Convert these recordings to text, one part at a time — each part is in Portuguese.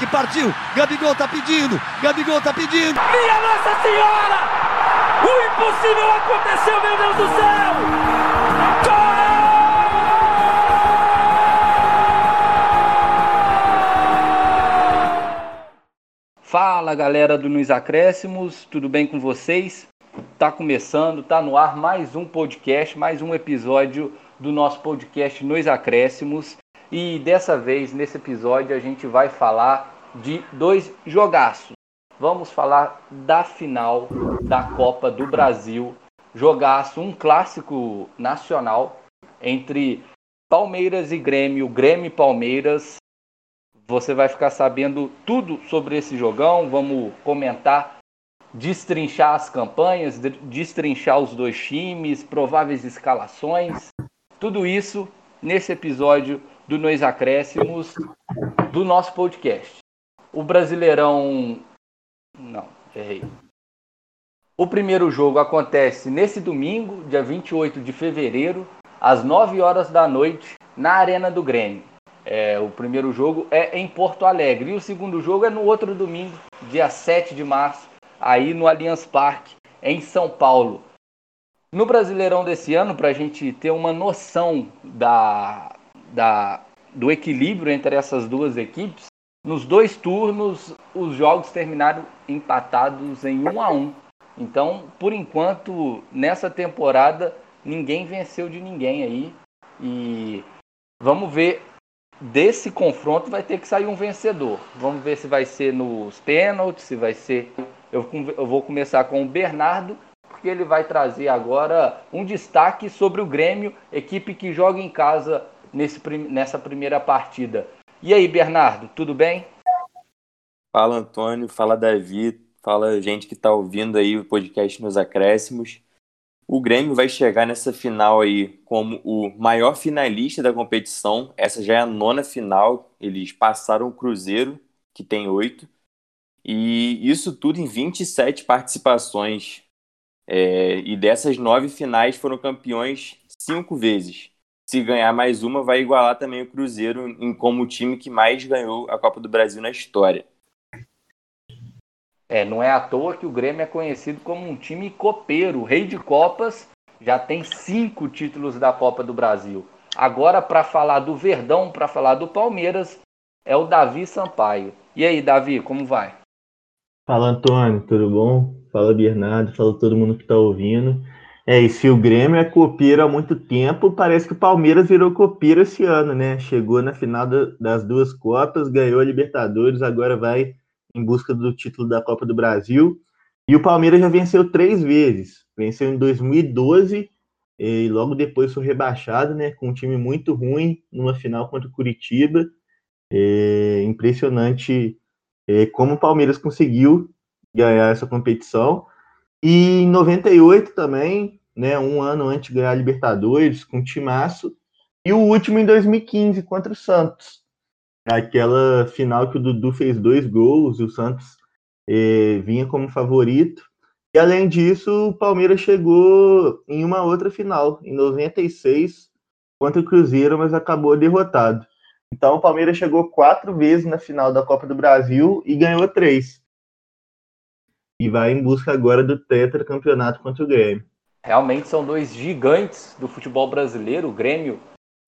Patrick partiu. Gabigol tá pedindo. Gabigol tá pedindo. Minha Nossa Senhora! O impossível aconteceu, meu Deus do céu! Gol! Fala galera do Nos Acréscimos, tudo bem com vocês? Tá começando, tá no ar mais um podcast, mais um episódio do nosso podcast Nos Acréscimos. E dessa vez, nesse episódio, a gente vai falar de dois jogaços. Vamos falar da final da Copa do Brasil. Jogaço, um clássico nacional entre Palmeiras e Grêmio, Grêmio e Palmeiras. Você vai ficar sabendo tudo sobre esse jogão. Vamos comentar, destrinchar as campanhas, destrinchar os dois times, prováveis escalações. Tudo isso nesse episódio do Nos Acréscimos do nosso podcast. O Brasileirão. Não, errei. O primeiro jogo acontece nesse domingo, dia 28 de fevereiro, às 9 horas da noite, na Arena do Grêmio. É, o primeiro jogo é em Porto Alegre e o segundo jogo é no outro domingo, dia 7 de março, aí no Allianz Parque, em São Paulo. No Brasileirão desse ano, para a gente ter uma noção da, da, do equilíbrio entre essas duas equipes, nos dois turnos os jogos terminaram empatados em 1 a 1. Então, por enquanto, nessa temporada ninguém venceu de ninguém aí e vamos ver desse confronto vai ter que sair um vencedor. Vamos ver se vai ser nos pênaltis, se vai ser eu, eu vou começar com o Bernardo porque ele vai trazer agora um destaque sobre o Grêmio, equipe que joga em casa nesse, nessa primeira partida. E aí, Bernardo, tudo bem? Fala, Antônio. Fala, Davi. Fala, gente que está ouvindo aí o podcast nos acréscimos. O Grêmio vai chegar nessa final aí como o maior finalista da competição. Essa já é a nona final. Eles passaram o Cruzeiro, que tem oito. E isso tudo em 27 participações. É, e dessas nove finais foram campeões cinco vezes se ganhar mais uma, vai igualar também o Cruzeiro em como o time que mais ganhou a Copa do Brasil na história. É, não é à toa que o Grêmio é conhecido como um time copeiro, rei de Copas, já tem cinco títulos da Copa do Brasil. Agora, para falar do Verdão, para falar do Palmeiras, é o Davi Sampaio. E aí, Davi, como vai? Fala, Antônio, tudo bom? Fala, Bernardo, fala todo mundo que está ouvindo. É, e se o Grêmio é copeiro há muito tempo, parece que o Palmeiras virou copeiro esse ano, né? Chegou na final das duas Copas, ganhou a Libertadores, agora vai em busca do título da Copa do Brasil. E o Palmeiras já venceu três vezes. Venceu em 2012 e logo depois foi rebaixado, né? Com um time muito ruim numa final contra o Curitiba. É impressionante é, como o Palmeiras conseguiu ganhar essa competição. E em 98 também, né, um ano antes de ganhar a Libertadores, com o Timaço. E o último em 2015, contra o Santos. Aquela final que o Dudu fez dois gols e o Santos eh, vinha como favorito. E além disso, o Palmeiras chegou em uma outra final, em 96, contra o Cruzeiro, mas acabou derrotado. Então o Palmeiras chegou quatro vezes na final da Copa do Brasil e ganhou três e vai em busca agora do tetracampeonato contra o Grêmio. Realmente são dois gigantes do futebol brasileiro, o Grêmio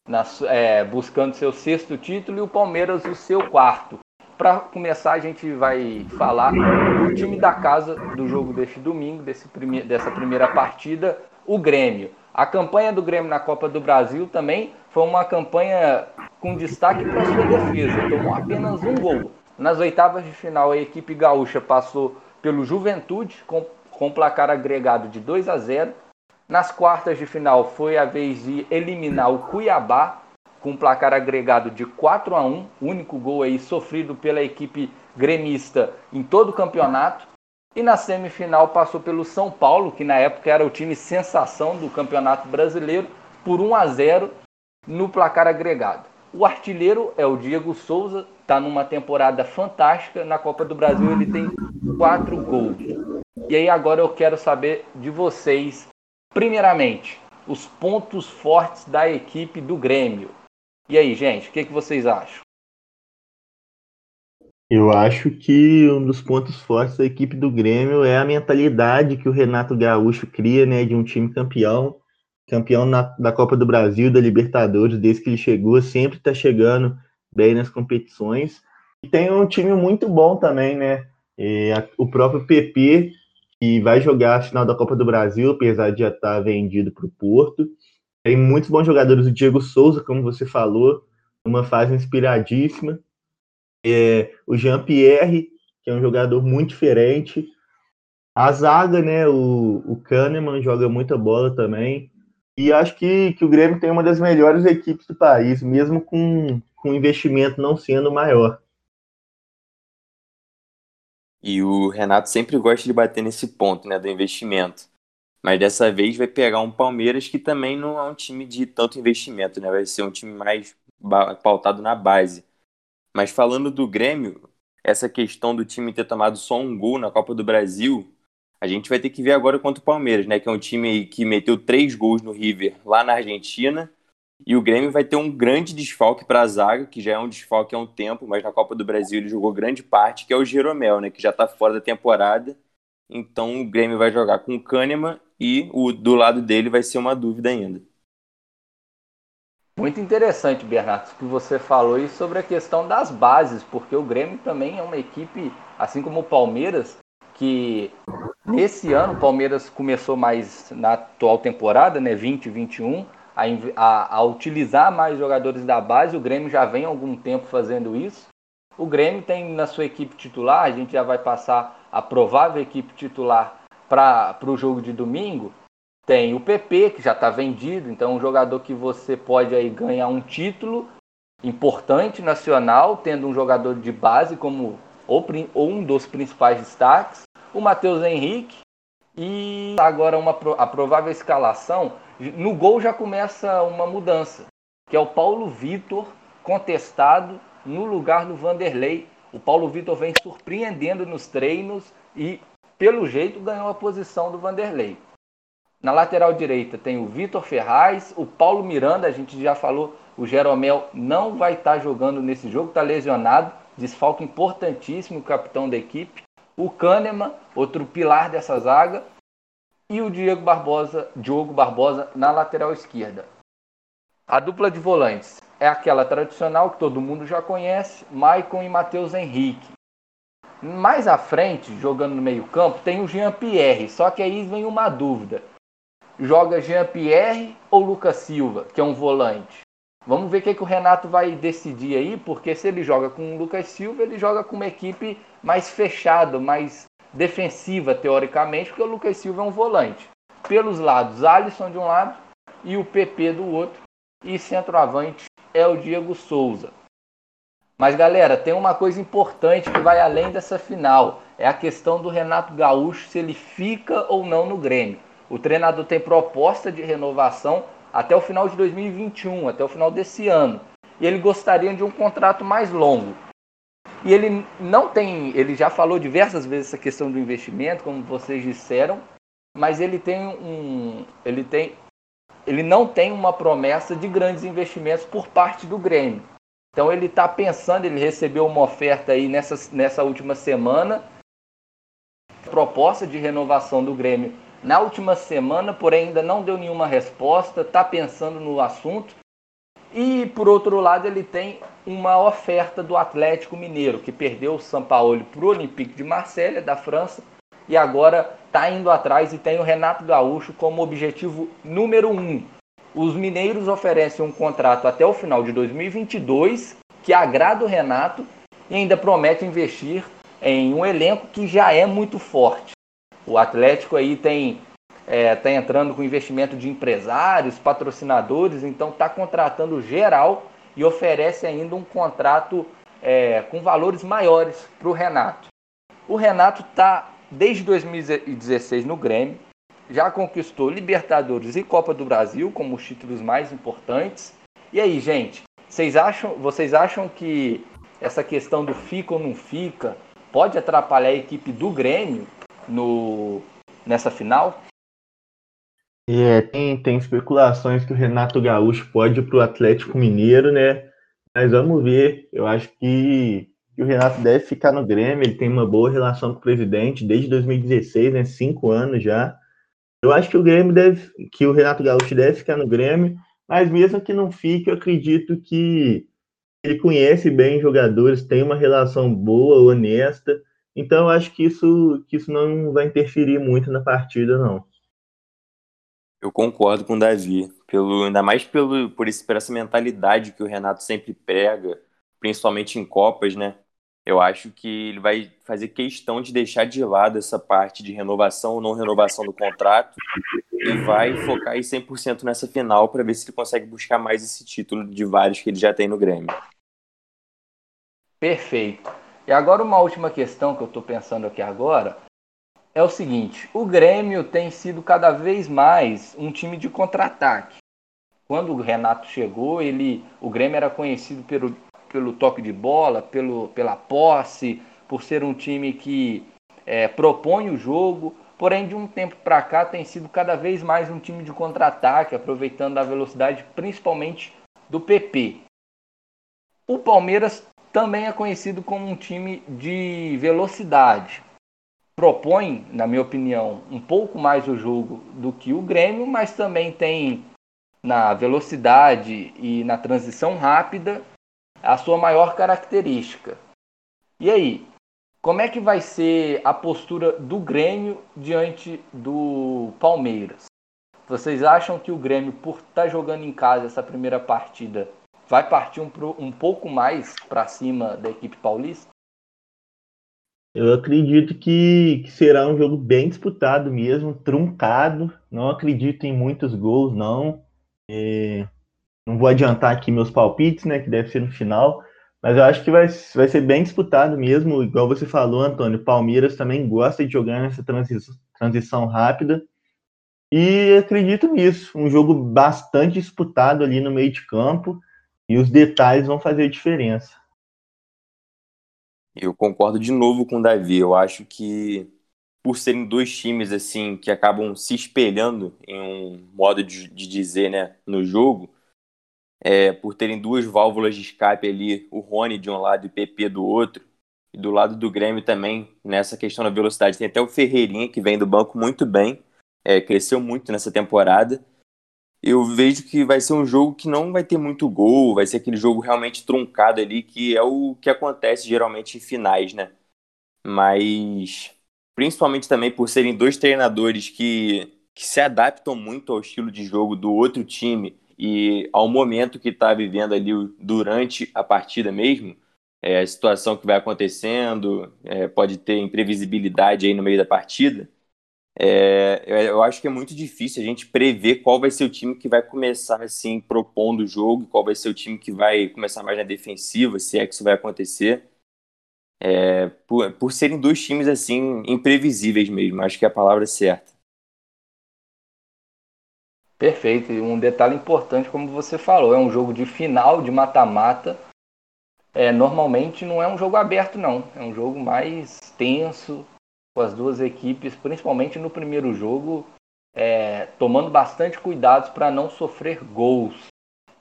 na, é, buscando seu sexto título e o Palmeiras o seu quarto. Para começar, a gente vai falar do time da casa do jogo deste domingo, desse prime dessa primeira partida, o Grêmio. A campanha do Grêmio na Copa do Brasil também foi uma campanha com destaque para sua defesa. Tomou apenas um gol. Nas oitavas de final, a equipe gaúcha passou pelo Juventude, com, com placar agregado de 2 a 0. Nas quartas de final foi a vez de eliminar o Cuiabá, com placar agregado de 4 a 1, único gol aí sofrido pela equipe gremista em todo o campeonato. E na semifinal passou pelo São Paulo, que na época era o time sensação do Campeonato Brasileiro, por 1 a 0 no placar agregado. O artilheiro é o Diego Souza, está numa temporada fantástica. Na Copa do Brasil ele tem quatro gols. E aí agora eu quero saber de vocês, primeiramente, os pontos fortes da equipe do Grêmio. E aí, gente, o que, que vocês acham? Eu acho que um dos pontos fortes da equipe do Grêmio é a mentalidade que o Renato Gaúcho cria, né, de um time campeão, campeão na, da Copa do Brasil, da Libertadores, desde que ele chegou, sempre está chegando bem nas competições. E tem um time muito bom também, né? E a, o próprio PP, que vai jogar a final da Copa do Brasil, apesar de já estar tá vendido para o Porto. Tem muitos bons jogadores, o Diego Souza, como você falou, uma fase inspiradíssima é, o Jean-Pierre, que é um jogador muito diferente. A zaga, né? O, o Kahneman joga muita bola também. E acho que, que o Grêmio tem uma das melhores equipes do país, mesmo com, com o investimento não sendo maior. E o Renato sempre gosta de bater nesse ponto, né, do investimento. Mas dessa vez vai pegar um Palmeiras que também não é um time de tanto investimento, né? Vai ser um time mais pautado na base. Mas falando do Grêmio, essa questão do time ter tomado só um gol na Copa do Brasil, a gente vai ter que ver agora contra o Palmeiras, né? Que é um time que meteu três gols no River lá na Argentina. E o Grêmio vai ter um grande desfalque para a zaga, que já é um desfalque há um tempo, mas na Copa do Brasil ele jogou grande parte, que é o Jeromel, né? Que já está fora da temporada. Então o Grêmio vai jogar com o Kahneman e o do lado dele vai ser uma dúvida ainda. Muito interessante, Bernardo, que você falou aí sobre a questão das bases, porque o Grêmio também é uma equipe, assim como o Palmeiras, que nesse ano o Palmeiras começou mais na atual temporada, né, 2021, a, a, a utilizar mais jogadores da base. O Grêmio já vem há algum tempo fazendo isso. O Grêmio tem na sua equipe titular, a gente já vai passar a provável equipe titular para o jogo de domingo. Tem o PP, que já está vendido, então um jogador que você pode aí ganhar um título importante nacional, tendo um jogador de base como ou, ou um dos principais destaques, o Matheus Henrique, e agora uma, a provável escalação, no gol já começa uma mudança, que é o Paulo Vitor contestado no lugar do Vanderlei. O Paulo Vitor vem surpreendendo nos treinos e, pelo jeito, ganhou a posição do Vanderlei. Na lateral direita tem o Vitor Ferraz, o Paulo Miranda, a gente já falou, o Jeromel não vai estar jogando nesse jogo, está lesionado, desfalque importantíssimo, capitão da equipe. O Kahneman, outro pilar dessa zaga, e o Diego Barbosa, Diogo Barbosa na lateral esquerda. A dupla de volantes é aquela tradicional que todo mundo já conhece, Maicon e Matheus Henrique. Mais à frente, jogando no meio-campo, tem o Jean Pierre, só que aí vem uma dúvida joga Jean-Pierre ou Lucas Silva, que é um volante? Vamos ver o que, que o Renato vai decidir aí, porque se ele joga com o Lucas Silva, ele joga com uma equipe mais fechada, mais defensiva, teoricamente, porque o Lucas Silva é um volante. Pelos lados, Alisson de um lado e o PP do outro. E centroavante é o Diego Souza. Mas galera, tem uma coisa importante que vai além dessa final. É a questão do Renato Gaúcho, se ele fica ou não no Grêmio. O treinador tem proposta de renovação até o final de 2021, até o final desse ano. E ele gostaria de um contrato mais longo. E ele não tem, ele já falou diversas vezes essa questão do investimento, como vocês disseram, mas ele tem um, ele tem, ele não tem uma promessa de grandes investimentos por parte do Grêmio. Então ele está pensando, ele recebeu uma oferta aí nessa, nessa última semana, proposta de renovação do Grêmio na última semana, porém ainda não deu nenhuma resposta, está pensando no assunto. E por outro lado, ele tem uma oferta do Atlético Mineiro, que perdeu o São Paulo para o Olympique de Marselha, da França, e agora está indo atrás e tem o Renato Gaúcho como objetivo número um. Os mineiros oferecem um contrato até o final de 2022, que agrada o Renato e ainda promete investir em um elenco que já é muito forte. O Atlético aí tem é, tá entrando com investimento de empresários, patrocinadores, então está contratando geral e oferece ainda um contrato é, com valores maiores para o Renato. O Renato está desde 2016 no Grêmio, já conquistou Libertadores e Copa do Brasil como os títulos mais importantes. E aí, gente, vocês acham, vocês acham que essa questão do fica ou não fica pode atrapalhar a equipe do Grêmio no, nessa final? É, tem, tem especulações que o Renato Gaúcho pode ir para o Atlético Mineiro, né? Mas vamos ver. Eu acho que, que o Renato deve ficar no Grêmio. Ele tem uma boa relação com o presidente desde 2016, né? Cinco anos já. Eu acho que o Grêmio deve, que o Renato Gaúcho deve ficar no Grêmio, mas mesmo que não fique, eu acredito que ele conhece bem jogadores, tem uma relação boa, honesta. Então, eu acho que isso, que isso não vai interferir muito na partida, não. Eu concordo com o Davi, pelo, ainda mais pelo, por, esse, por essa mentalidade que o Renato sempre prega, principalmente em Copas, né? Eu acho que ele vai fazer questão de deixar de lado essa parte de renovação ou não renovação do contrato e vai focar aí 100% nessa final para ver se ele consegue buscar mais esse título de vários que ele já tem no Grêmio. Perfeito. E agora uma última questão que eu estou pensando aqui agora é o seguinte: o Grêmio tem sido cada vez mais um time de contra-ataque. Quando o Renato chegou, ele, o Grêmio era conhecido pelo, pelo toque de bola, pelo, pela posse, por ser um time que é, propõe o jogo. Porém, de um tempo para cá, tem sido cada vez mais um time de contra-ataque, aproveitando a velocidade, principalmente do PP. O Palmeiras também é conhecido como um time de velocidade propõe, na minha opinião, um pouco mais o jogo do que o Grêmio, mas também tem na velocidade e na transição rápida a sua maior característica. E aí, como é que vai ser a postura do Grêmio diante do Palmeiras? Vocês acham que o Grêmio, por estar tá jogando em casa essa primeira partida, vai partir um, um pouco mais para cima da equipe paulista? Eu acredito que, que, será um jogo bem disputado mesmo, truncado. Não acredito em muitos gols, não. É, não vou adiantar aqui meus palpites, né? Que deve ser no final. Mas eu acho que vai, vai ser bem disputado mesmo. Igual você falou, Antônio, Palmeiras também gosta de jogar nessa transição, transição rápida. E acredito nisso. Um jogo bastante disputado ali no meio de campo. E os detalhes vão fazer diferença. Eu concordo de novo com o Davi. Eu acho que por serem dois times assim que acabam se espelhando em um modo de, de dizer, né, no jogo, é, por terem duas válvulas de escape ali, o Rony de um lado e o PP do outro, e do lado do Grêmio também, nessa questão da velocidade, tem até o Ferreirinha que vem do banco muito bem, é, cresceu muito nessa temporada eu vejo que vai ser um jogo que não vai ter muito gol, vai ser aquele jogo realmente truncado ali, que é o que acontece geralmente em finais, né? Mas principalmente também por serem dois treinadores que, que se adaptam muito ao estilo de jogo do outro time e ao momento que está vivendo ali durante a partida mesmo, é, a situação que vai acontecendo, é, pode ter imprevisibilidade aí no meio da partida. É, eu acho que é muito difícil a gente prever qual vai ser o time que vai começar assim propondo o jogo, qual vai ser o time que vai começar mais na defensiva, se é que isso vai acontecer. É, por, por serem dois times assim imprevisíveis mesmo, acho que é a palavra certa. Perfeito, e um detalhe importante, como você falou, é um jogo de final de mata-mata. É, normalmente não é um jogo aberto, não. É um jogo mais tenso, com as duas equipes, principalmente no primeiro jogo, é, tomando bastante cuidados para não sofrer gols.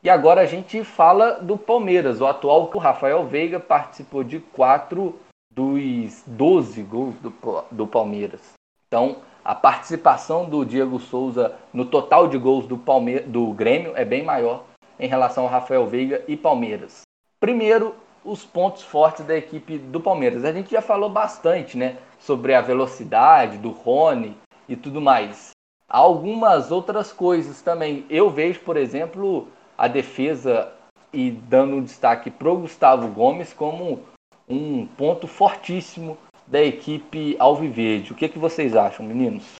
E agora a gente fala do Palmeiras. O atual o Rafael Veiga participou de quatro dos 12 gols do, do Palmeiras. Então, a participação do Diego Souza no total de gols do, Palme do Grêmio é bem maior em relação ao Rafael Veiga e Palmeiras. Primeiro, os pontos fortes da equipe do Palmeiras. A gente já falou bastante, né, sobre a velocidade do Rony e tudo mais. Algumas outras coisas também. Eu vejo, por exemplo, a defesa e dando um destaque para o Gustavo Gomes como um ponto fortíssimo da equipe Alviverde. O que, que vocês acham, meninos?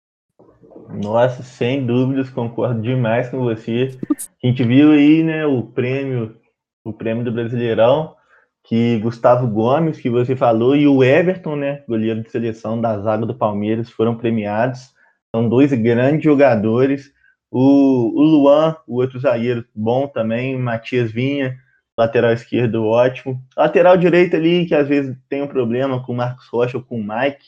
Nossa, sem dúvidas, concordo demais com você. A gente viu aí, né, o prêmio, o prêmio do Brasileirão que Gustavo Gomes, que você falou, e o Everton, né, goleiro de seleção da zaga do Palmeiras, foram premiados. São dois grandes jogadores. O, o Luan, o outro zagueiro bom também, Matias Vinha, lateral esquerdo ótimo. Lateral direito ali, que às vezes tem um problema com o Marcos Rocha ou com o Mike,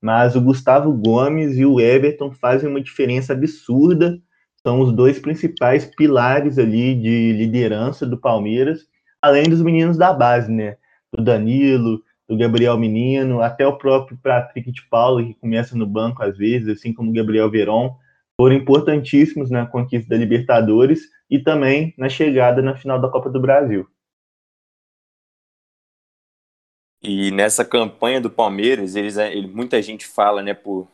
mas o Gustavo Gomes e o Everton fazem uma diferença absurda. São os dois principais pilares ali de liderança do Palmeiras além dos meninos da base, né? Do Danilo, do Gabriel Menino, até o próprio Patrick de Paulo, que começa no banco às vezes, assim como o Gabriel Veron, foram importantíssimos na conquista da Libertadores e também na chegada na final da Copa do Brasil. E nessa campanha do Palmeiras, eles, é, ele, muita gente fala, né, por,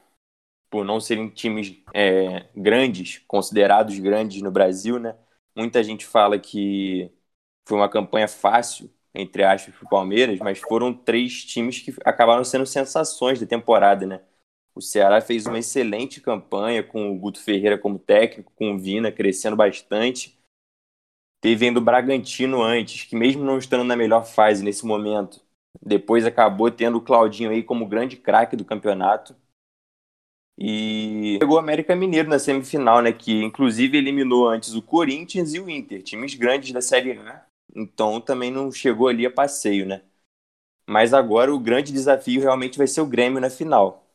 por não serem times é, grandes, considerados grandes no Brasil, né? Muita gente fala que foi uma campanha fácil, entre aspas, para o Palmeiras, mas foram três times que acabaram sendo sensações da temporada, né? O Ceará fez uma excelente campanha com o Guto Ferreira como técnico, com o Vina crescendo bastante. Teve ainda o Bragantino antes, que mesmo não estando na melhor fase nesse momento, depois acabou tendo o Claudinho aí como grande craque do campeonato. E pegou o América Mineiro na semifinal, né? Que inclusive eliminou antes o Corinthians e o Inter, times grandes da Série A. Então também não chegou ali a passeio, né? Mas agora o grande desafio realmente vai ser o Grêmio na final.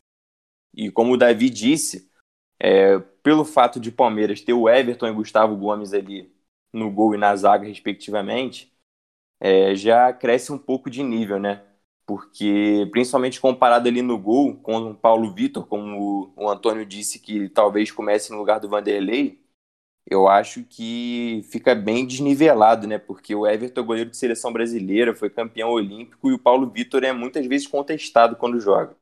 E como o Davi disse, é, pelo fato de Palmeiras ter o Everton e Gustavo Gomes ali no gol e na zaga, respectivamente, é, já cresce um pouco de nível, né? Porque, principalmente comparado ali no gol com o Paulo Vitor, como o, Antônio disse que talvez comece no lugar do Vanderlei, eu acho que fica bem desnivelado, né? Porque o Everton é goleiro de seleção brasileira, foi campeão olímpico e o Paulo Vitor é muitas vezes contestado quando joga.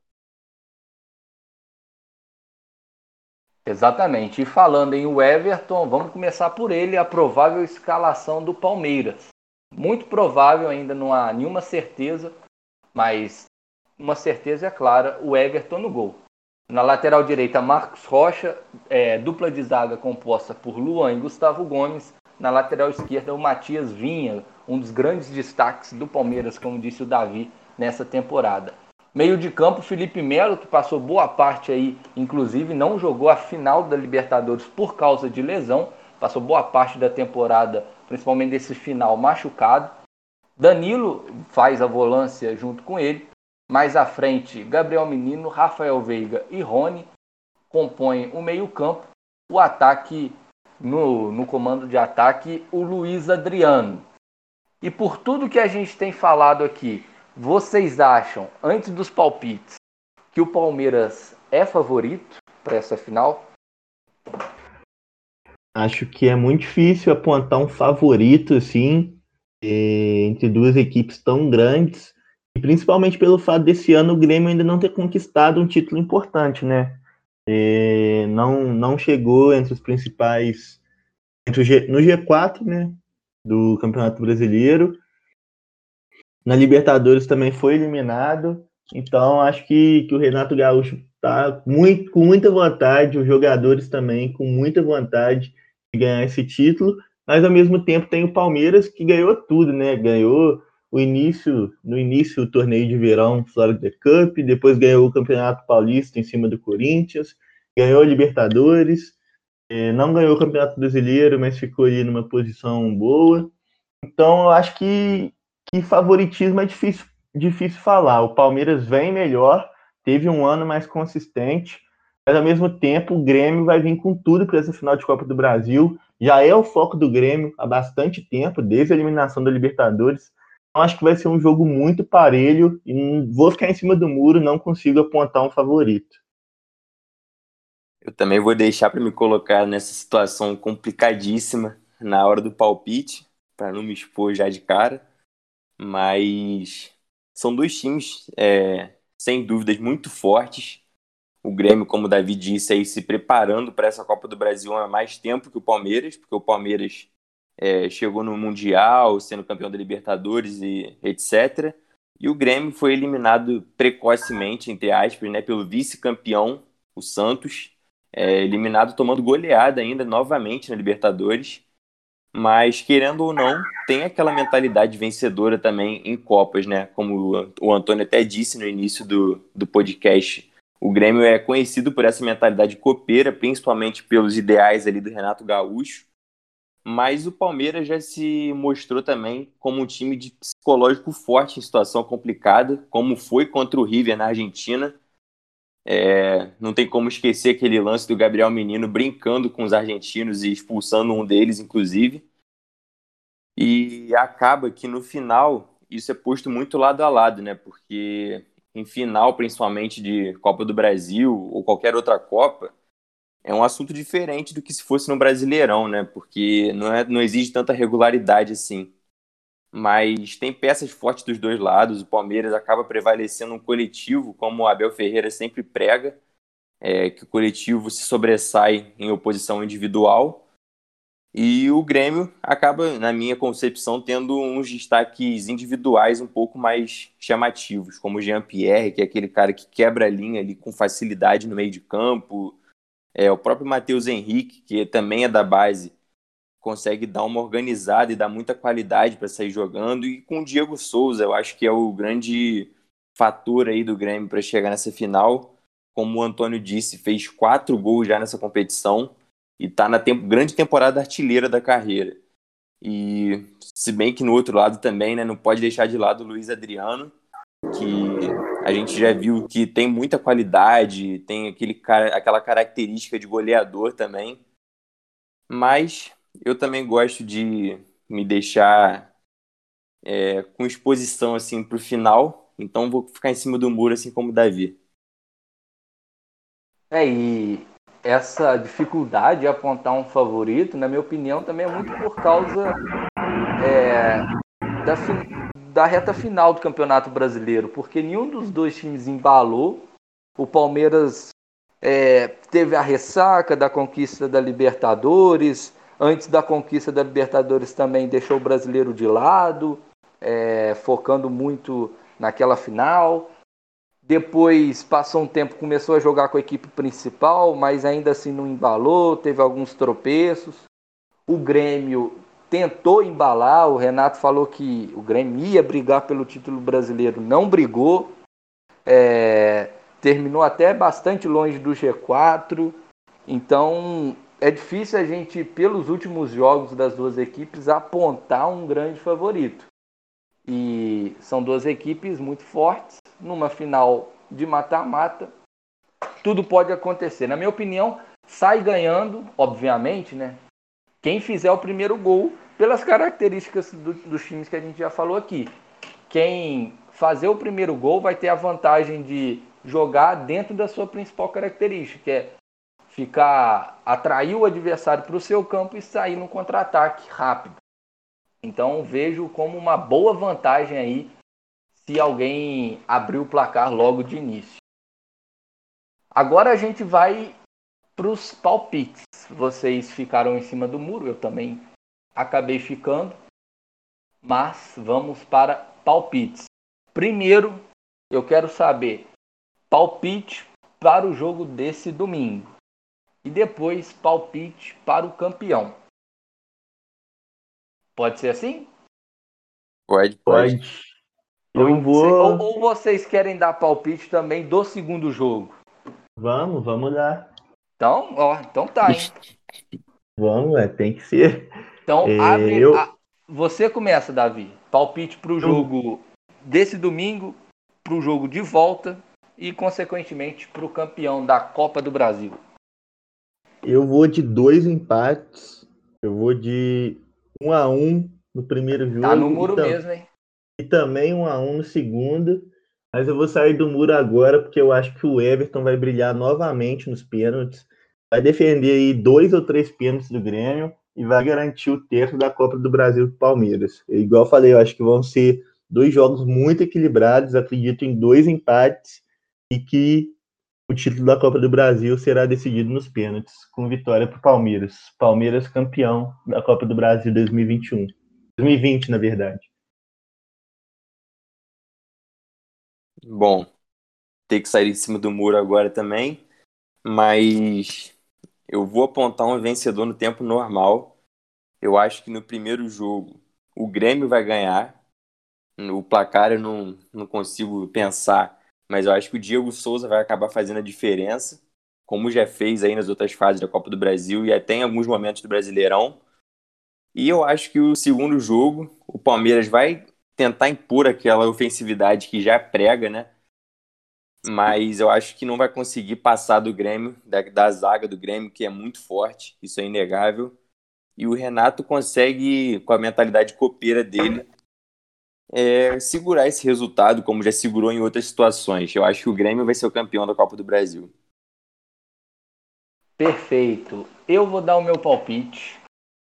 Exatamente. E falando em Everton, vamos começar por ele, a provável escalação do Palmeiras muito provável, ainda não há nenhuma certeza, mas uma certeza é clara, o Everton no gol. Na lateral direita, Marcos Rocha, é, dupla de zaga composta por Luan e Gustavo Gomes. Na lateral esquerda, o Matias Vinha, um dos grandes destaques do Palmeiras, como disse o Davi, nessa temporada. Meio de campo, Felipe Melo, que passou boa parte aí, inclusive não jogou a final da Libertadores por causa de lesão, passou boa parte da temporada principalmente desse final machucado. Danilo faz a volância junto com ele. Mais à frente, Gabriel Menino, Rafael Veiga e Rony compõem o meio-campo. O ataque, no, no comando de ataque, o Luiz Adriano. E por tudo que a gente tem falado aqui, vocês acham, antes dos palpites, que o Palmeiras é favorito para essa final? Acho que é muito difícil apontar um favorito assim eh, entre duas equipes tão grandes, principalmente pelo fato desse ano o Grêmio ainda não ter conquistado um título importante, né? Eh, não, não chegou entre os principais entre G, no G4, né, do Campeonato Brasileiro. Na Libertadores também foi eliminado. Então acho que, que o Renato Gaúcho tá muito, com muita vontade, os jogadores também com muita vontade ganhar esse título, mas ao mesmo tempo tem o Palmeiras que ganhou tudo, né? Ganhou o início, no início o torneio de verão Florida Cup, depois ganhou o Campeonato Paulista em cima do Corinthians, ganhou a Libertadores, é, não ganhou o Campeonato Brasileiro, mas ficou ali numa posição boa. Então eu acho que, que favoritismo é difícil, difícil falar. O Palmeiras vem melhor, teve um ano mais consistente, mas ao mesmo tempo o Grêmio vai vir com tudo para essa final de Copa do Brasil. Já é o foco do Grêmio há bastante tempo, desde a eliminação da Libertadores. Então, acho que vai ser um jogo muito parelho e vou ficar em cima do muro, não consigo apontar um favorito. Eu também vou deixar para me colocar nessa situação complicadíssima na hora do palpite, para não me expor já de cara. Mas são dois times, é, sem dúvidas, muito fortes o Grêmio, como o Davi disse, aí se preparando para essa Copa do Brasil há mais tempo que o Palmeiras, porque o Palmeiras é, chegou no Mundial, sendo campeão da Libertadores e etc. E o Grêmio foi eliminado precocemente, entre aspas, né, pelo vice-campeão, o Santos, é, eliminado tomando goleada ainda novamente na Libertadores. Mas, querendo ou não, tem aquela mentalidade vencedora também em Copas, né? Como o Antônio até disse no início do, do podcast o Grêmio é conhecido por essa mentalidade copeira, principalmente pelos ideais ali do Renato Gaúcho. Mas o Palmeiras já se mostrou também como um time de psicológico forte em situação complicada, como foi contra o River na Argentina. É, não tem como esquecer aquele lance do Gabriel Menino brincando com os argentinos e expulsando um deles, inclusive. E acaba que no final isso é posto muito lado a lado, né? Porque em final, principalmente de Copa do Brasil ou qualquer outra Copa, é um assunto diferente do que se fosse no Brasileirão, né? Porque não, é, não exige tanta regularidade assim. Mas tem peças fortes dos dois lados. O Palmeiras acaba prevalecendo um coletivo, como o Abel Ferreira sempre prega, é, que o coletivo se sobressai em oposição individual. E o Grêmio acaba, na minha concepção, tendo uns destaques individuais um pouco mais chamativos, como o Jean-Pierre, que é aquele cara que quebra a linha ali com facilidade no meio de campo. É, o próprio Matheus Henrique, que também é da base, consegue dar uma organizada e dar muita qualidade para sair jogando. E com o Diego Souza, eu acho que é o grande fator aí do Grêmio para chegar nessa final. Como o Antônio disse, fez quatro gols já nessa competição e está na grande temporada artilheira da carreira. E se bem que no outro lado também, né, não pode deixar de lado o Luiz Adriano, que a gente já viu que tem muita qualidade, tem aquele cara, aquela característica de goleador também. Mas eu também gosto de me deixar é, com exposição assim para o final, então vou ficar em cima do muro assim como o Davi. É, e essa dificuldade de apontar um favorito, na minha opinião, também é muito por causa é, da, da reta final do Campeonato Brasileiro, porque nenhum dos dois times embalou. O Palmeiras é, teve a ressaca da conquista da Libertadores, antes da conquista da Libertadores também deixou o brasileiro de lado, é, focando muito naquela final. Depois passou um tempo, começou a jogar com a equipe principal, mas ainda assim não embalou, teve alguns tropeços. O Grêmio tentou embalar, o Renato falou que o Grêmio ia brigar pelo título brasileiro, não brigou. É, terminou até bastante longe do G4. Então é difícil a gente, pelos últimos jogos das duas equipes, apontar um grande favorito. E são duas equipes muito fortes numa final de mata-mata, tudo pode acontecer. Na minha opinião, sai ganhando, obviamente, né? Quem fizer o primeiro gol, pelas características do, dos times que a gente já falou aqui. Quem fazer o primeiro gol vai ter a vantagem de jogar dentro da sua principal característica, que é ficar atrair o adversário para o seu campo e sair no contra-ataque rápido. Então vejo como uma boa vantagem aí se alguém abrir o placar logo de início. Agora a gente vai para os palpites. Vocês ficaram em cima do muro, eu também acabei ficando. Mas vamos para palpites. Primeiro, eu quero saber palpite para o jogo desse domingo. E depois palpite para o campeão. Pode ser assim? Pode, pode. pode. Eu vou. Ou, ou, vocês querem dar palpite também do segundo jogo? Vamos, vamos lá. Então, ó, então tá, hein? Vamos, é, tem que ser. Então, é, abre. Eu... A... Você começa, Davi. Palpite para o jogo desse domingo, para o jogo de volta e, consequentemente, para o campeão da Copa do Brasil. Eu vou de dois empates. Eu vou de um a um no primeiro jogo. Tá no muro então... mesmo, hein? e também um a um no segundo. Mas eu vou sair do muro agora porque eu acho que o Everton vai brilhar novamente nos pênaltis. Vai defender aí dois ou três pênaltis do Grêmio e vai garantir o terço da Copa do Brasil do Palmeiras. Igual eu falei, eu acho que vão ser dois jogos muito equilibrados. Acredito em dois empates e que o título da Copa do Brasil será decidido nos pênaltis, com vitória para o Palmeiras. Palmeiras campeão da Copa do Brasil 2021. 2020, na verdade. Bom, ter que sair em cima do muro agora também, mas eu vou apontar um vencedor no tempo normal. Eu acho que no primeiro jogo o Grêmio vai ganhar. O placar eu não, não consigo pensar, mas eu acho que o Diego Souza vai acabar fazendo a diferença, como já fez aí nas outras fases da Copa do Brasil e até em alguns momentos do Brasileirão. E eu acho que o segundo jogo, o Palmeiras vai tentar impor aquela ofensividade que já prega, né? Mas eu acho que não vai conseguir passar do Grêmio, da, da zaga do Grêmio, que é muito forte, isso é inegável. E o Renato consegue, com a mentalidade copeira dele, é, segurar esse resultado, como já segurou em outras situações. Eu acho que o Grêmio vai ser o campeão da Copa do Brasil. Perfeito. Eu vou dar o meu palpite.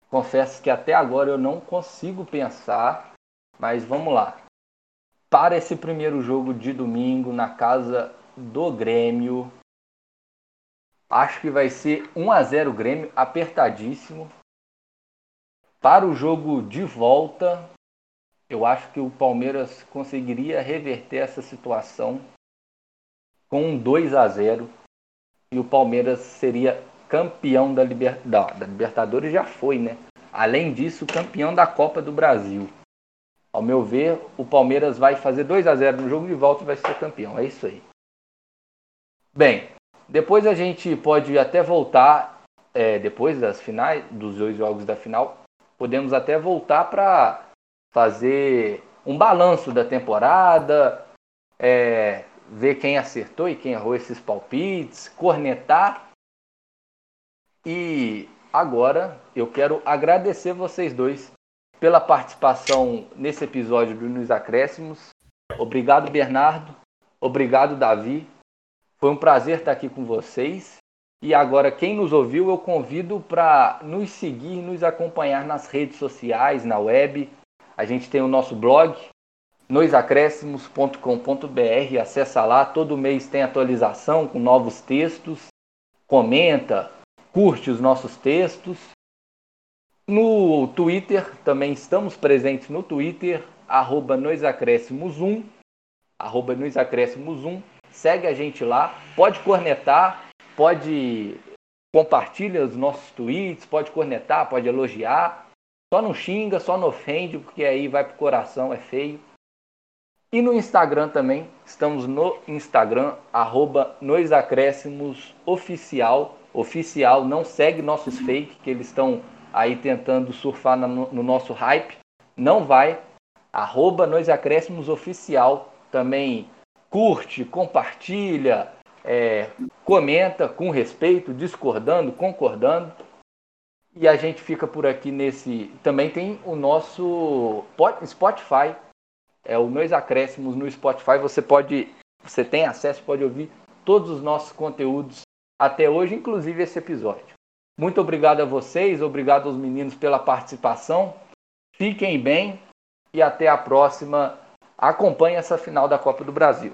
Confesso que até agora eu não consigo pensar, mas vamos lá. Para esse primeiro jogo de domingo na casa do Grêmio, acho que vai ser 1 a 0 Grêmio, apertadíssimo. Para o jogo de volta, eu acho que o Palmeiras conseguiria reverter essa situação com um 2 a 0 e o Palmeiras seria campeão da, Liber... da, da Libertadores já foi, né? Além disso, campeão da Copa do Brasil. Ao meu ver, o Palmeiras vai fazer 2 a 0 no jogo de volta e vai ser campeão. É isso aí. Bem, depois a gente pode até voltar, é, depois das finais, dos dois jogos da final, podemos até voltar para fazer um balanço da temporada, é, ver quem acertou e quem errou esses palpites, cornetar. E agora eu quero agradecer vocês dois pela participação nesse episódio do Nos Acréscimos. Obrigado, Bernardo. Obrigado, Davi. Foi um prazer estar aqui com vocês. E agora, quem nos ouviu, eu convido para nos seguir, nos acompanhar nas redes sociais, na web. A gente tem o nosso blog, noisacréscimos.com.br. Acessa lá, todo mês tem atualização com novos textos. Comenta, curte os nossos textos. No Twitter, também estamos presentes no Twitter, arroba noisacréscimos1, arroba noisacréscimos1. Segue a gente lá, pode cornetar, pode compartilhar os nossos tweets, pode cornetar, pode elogiar. Só não xinga, só não ofende, porque aí vai pro coração, é feio. E no Instagram também, estamos no Instagram, arroba oficial. Oficial, não segue nossos fake, que eles estão aí tentando surfar no, no nosso hype. Não vai. Arroba oficial. Também curte, compartilha, é, comenta com respeito, discordando, concordando. E a gente fica por aqui nesse. Também tem o nosso Spotify é o Meus Acréscimos no Spotify. Você pode, você tem acesso, pode ouvir todos os nossos conteúdos até hoje, inclusive esse episódio. Muito obrigado a vocês, obrigado aos meninos pela participação. Fiquem bem e até a próxima. Acompanhe essa final da Copa do Brasil.